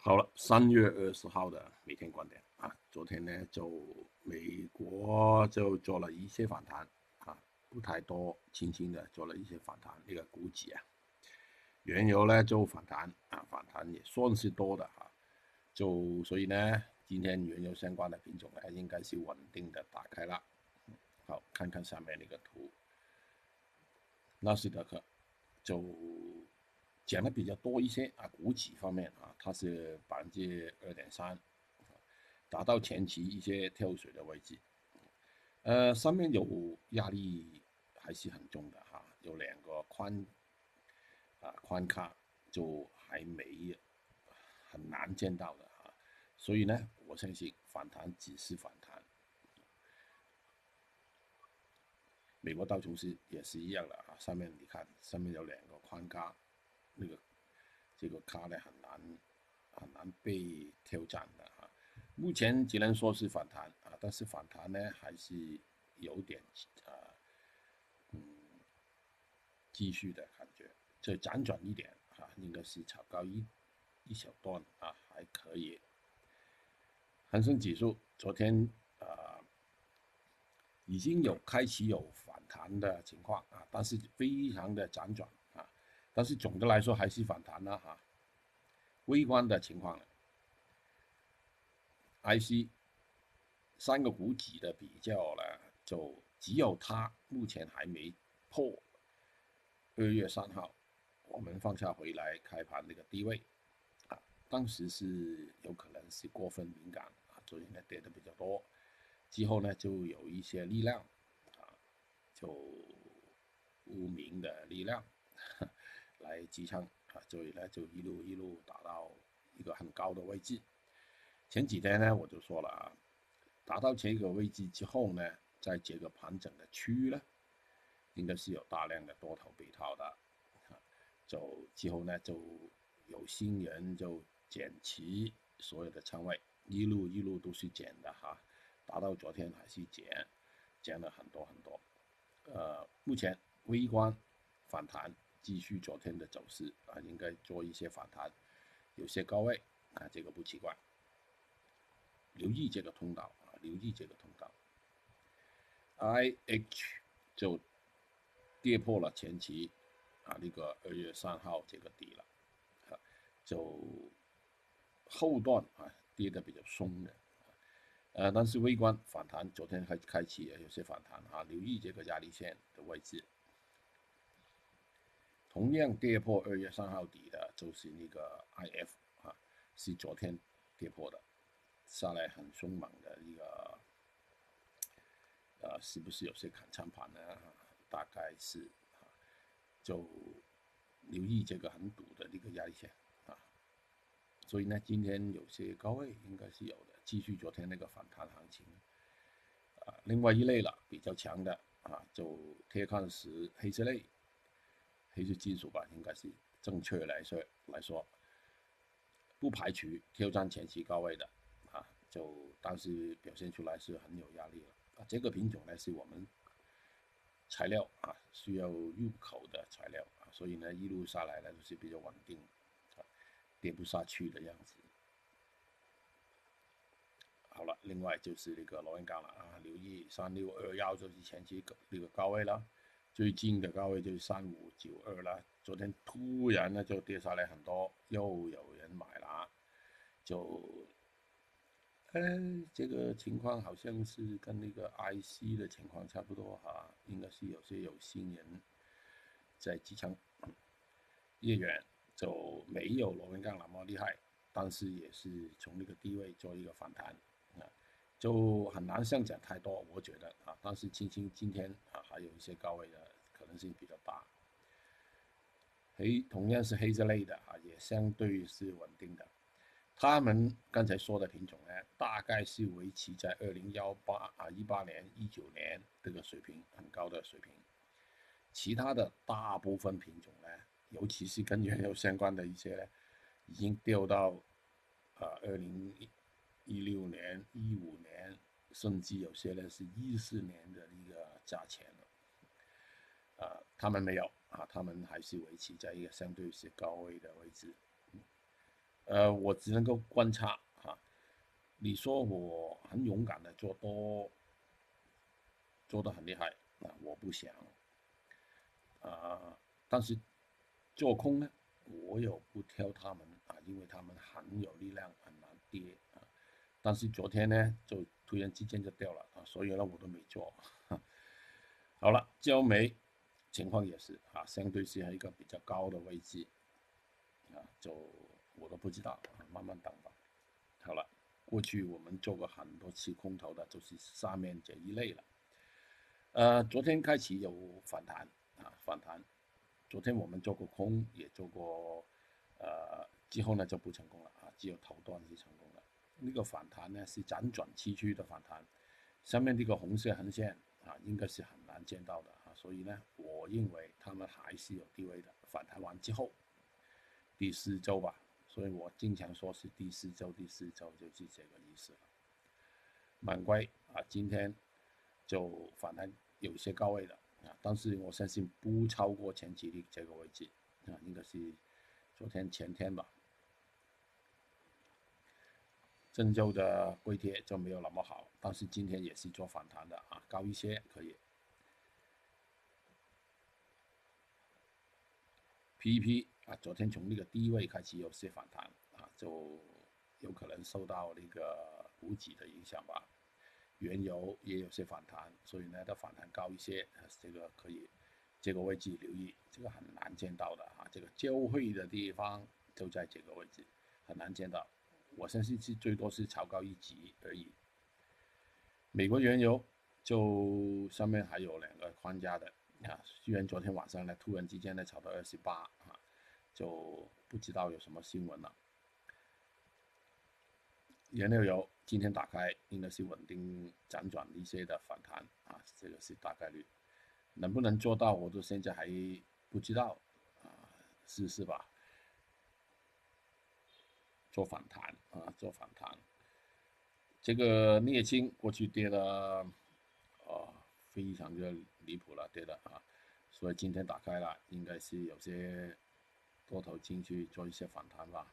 好了，三月二十号的每天观点。啊，昨天呢就美国就做了一些反弹啊，不太多，轻轻的做了一些反弹，那个股指啊，原油呢就反弹啊，反弹也算是多的啊，就所以呢，今天原油相关的品种呢应该是稳定的打开了，好，看看下面那个图，纳斯达克就。减的比较多一些啊，股指方面啊，它是百分之二点三，达到前期一些跳水的位置，呃，上面有压力还是很重的哈，有两个宽啊宽卡就还没很难见到的啊，所以呢，我相信反弹只是反弹，美国道琼斯也是一样的啊，上面你看上面有两个宽卡。那个这个卡呢很难很难被挑战的啊，目前只能说是反弹啊，但是反弹呢还是有点啊嗯继续的感觉，再辗转一点啊，应该是炒高一一小段啊还可以。恒生指数昨天啊已经有开启有反弹的情况啊，但是非常的辗转。但是总的来说还是反弹了哈。微观的情况，IC 三个股指的比较呢，就只有它目前还没破二月三号我们放下回来开盘那个低位啊，当时是有可能是过分敏感啊，昨天呢跌的比较多，之后呢就有一些力量啊，就无名的力量。来支撑啊，所以呢就一路一路打到一个很高的位置。前几天呢我就说了啊，达到这个位置之后呢，在这个盘整的区域呢，应该是有大量的多头被套的，啊，就之后呢就有新人就减持所有的仓位，一路一路都是减的哈，达到昨天还是减，减了很多很多。呃，目前微观反弹。继续昨天的走势啊，应该做一些反弹，有些高位啊，这个不奇怪。留意这个通道啊，留意这个通道。I H 就跌破了前期啊那个二月三号这个底了，啊，就后段啊跌的比较松的，呃，但是微观反弹，昨天开开启也有些反弹啊，留意这个压力线的位置。同样跌破二月三号底的，就是那个 IF 啊，是昨天跌破的，下来很凶猛的一个，呃，是不是有些砍仓盘呢？大概是，就留意这个很堵的那个压力线啊，所以呢，今天有些高位应该是有的，继续昨天那个反弹行情啊。另外一类了，比较强的啊，就铁矿石、黑色类。黑色金属吧，应该是正确来说来说，不排除挑战前期高位的啊，就但是表现出来是很有压力了啊。这个品种呢是我们材料啊需要入口的材料啊，所以呢一路下来呢就是比较稳定，啊，跌不下去的样子。好了，另外就是那个螺纹钢了啊，留意三六二幺就是前期那个高位了。最近的高位就是三五九二了，昨天突然呢就跌下来很多，又有人买了，就，哎，这个情况好像是跟那个 IC 的情况差不多哈，应该是有些有心人在支撑，越远就没有螺纹钢那么厉害，但是也是从那个低位做一个反弹，啊，就很难上涨太多，我觉得啊，但是轻轻今天啊还有一些高位的。可能性比较大，黑同样是黑色类的啊，也相对是稳定的。他们刚才说的品种呢，大概是维持在二零幺八啊一八年、一九年这个水平很高的水平。其他的大部分品种呢，尤其是跟原油相关的一些呢，已经掉到啊二零一六年、一五年，甚至有些呢是一四年的一个价钱。他们没有啊，他们还是维持在一个相对是高位的位置。呃，我只能够观察啊。你说我很勇敢的做多，做的很厉害啊，我不想啊。但是做空呢，我又不挑他们啊，因为他们很有力量，很难跌啊。但是昨天呢，就突然之间就掉了啊，所以呢，我都没做。好了，焦煤情况也是啊，相对是一个比较高的位置啊，就我都不知道啊，慢慢等吧。好了，过去我们做过很多次空头的，就是上面这一类了。呃，昨天开始有反弹啊，反弹。昨天我们做过空，也做过，呃，之后呢就不成功了啊，只有头段是成功的。那个反弹呢是辗转崎岖的反弹，上面这个红色横线啊，应该是很难见到的，所以呢，我认为他们还是有地位的。反弹完之后，第四周吧，所以我经常说是第四周，第四周就是这个意思了。满归啊，今天就反弹有些高位的。啊，但是我相信不超过前几日这个位置啊，应该是昨天前天吧。郑州的硅铁就没有那么好，但是今天也是做反弹的啊，高一些可以。PP 啊，昨天从那个低位开始有些反弹啊，就有可能受到那个补给的影响吧。原油也有些反弹，所以呢，它反弹高一些，这个可以，这个位置留意，这个很难见到的啊，这个交汇的地方就在这个位置，很难见到，我相信是最多是炒高一级而已。美国原油就上面还有两个框架的啊，虽然昨天晚上呢突然之间呢炒到二十八啊，就不知道有什么新闻了。原料油今天打开应该是稳定辗转一些的反弹啊，这个是大概率，能不能做到我都现在还不知道啊，试试吧。做反弹啊，做反弹。这个镍氢过去跌了啊，非常的离谱了，跌的啊，所以今天打开了，应该是有些多头进去做一些反弹吧，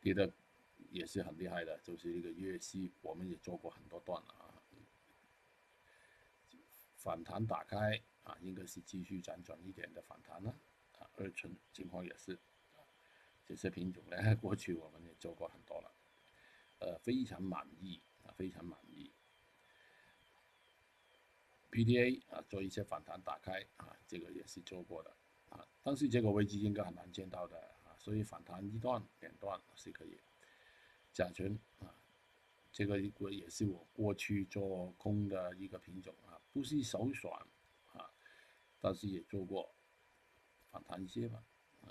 跌的。也是很厉害的，就是一个月息，我们也做过很多段了啊。反弹打开啊，应该是继续辗转一点的反弹了啊。二醇情况也是，这些品种呢，过去我们也做过很多了，呃，非常满意啊，非常满意。PTA 啊，做一些反弹打开啊，这个也是做过的啊，但是这个位置应该很难见到的啊，所以反弹一段两段是可以。甲醇啊，这个一个也是我过去做空的一个品种啊，不是首选啊，但是也做过反弹一些吧啊，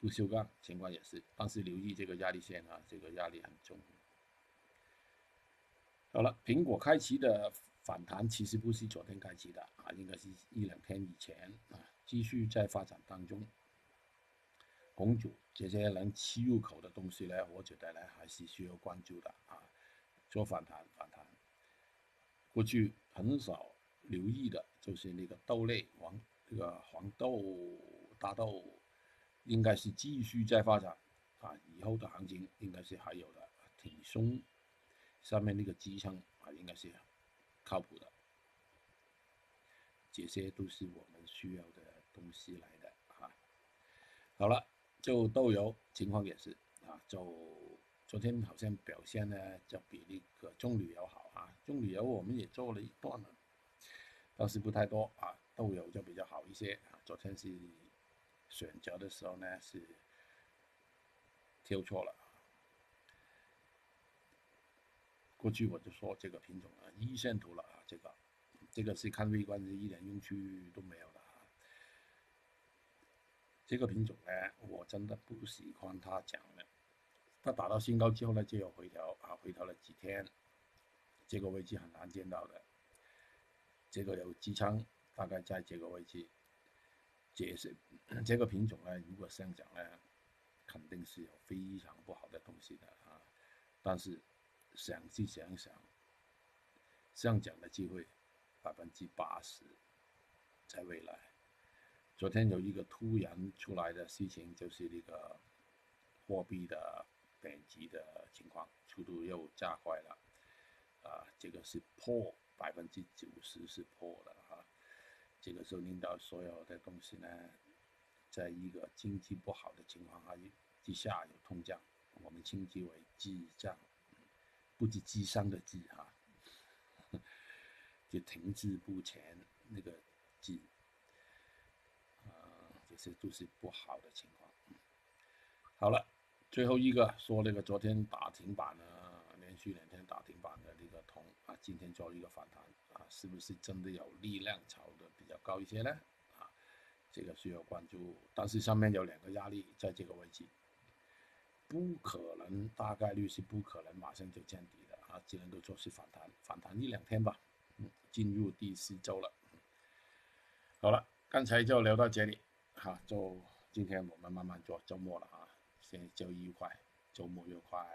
不锈钢情况也是，但是留意这个压力线啊，这个压力很重。好了，苹果开启的反弹其实不是昨天开始的啊，应该是一两天以前啊，继续在发展当中。红酒这些能吃入口的东西呢，我觉得呢还是需要关注的啊。做反弹，反弹。过去很少留意的就是那个豆类，黄这个黄豆、大豆，应该是继续在发展啊。以后的行情应该是还有的，挺松。上面那个支撑啊，应该是靠谱的。这些都是我们需要的东西来的啊。好了。就豆油情况也是啊，就昨天好像表现呢，就比那个棕榈油好啊。棕榈油我们也做了一段了，倒是不太多啊。豆油就比较好一些啊。昨天是选择的时候呢是挑错了。过去我就说这个品种啊，一线图了啊，这个这个是看微观是一点用处都没有的。这个品种呢，我真的不喜欢它讲的。它打到新高之后呢，就有回调啊，回调了几天，这个位置很难见到的。这个有支撑，大概在这个位置。这是这个品种呢，如果上涨呢，肯定是有非常不好的东西的啊。但是想是想想，上涨的机会百分之八十，在未来。昨天有一个突然出来的事情，就是那个货币的贬值的情况，速度又加快了，啊，这个是破百分之九十是破了哈，这个时候领导所有的东西呢，在一个经济不好的情况下之下有通胀，我们称之为滞胀，不知智商的智哈，就停滞不前那个滞。这些都是不好的情况。好了，最后一个说那个昨天打停板呢，连续两天打停板的那个铜啊，今天做了一个反弹啊，是不是真的有力量炒的比较高一些呢？啊，这个需要关注。但是上面有两个压力在这个位置，不可能，大概率是不可能马上就见底的啊，只能够做是反弹，反弹一两天吧。进入第四周了。好了，刚才就聊到这里。好，就今天我们慢慢做周末了啊，先周一愉快，周末愉快。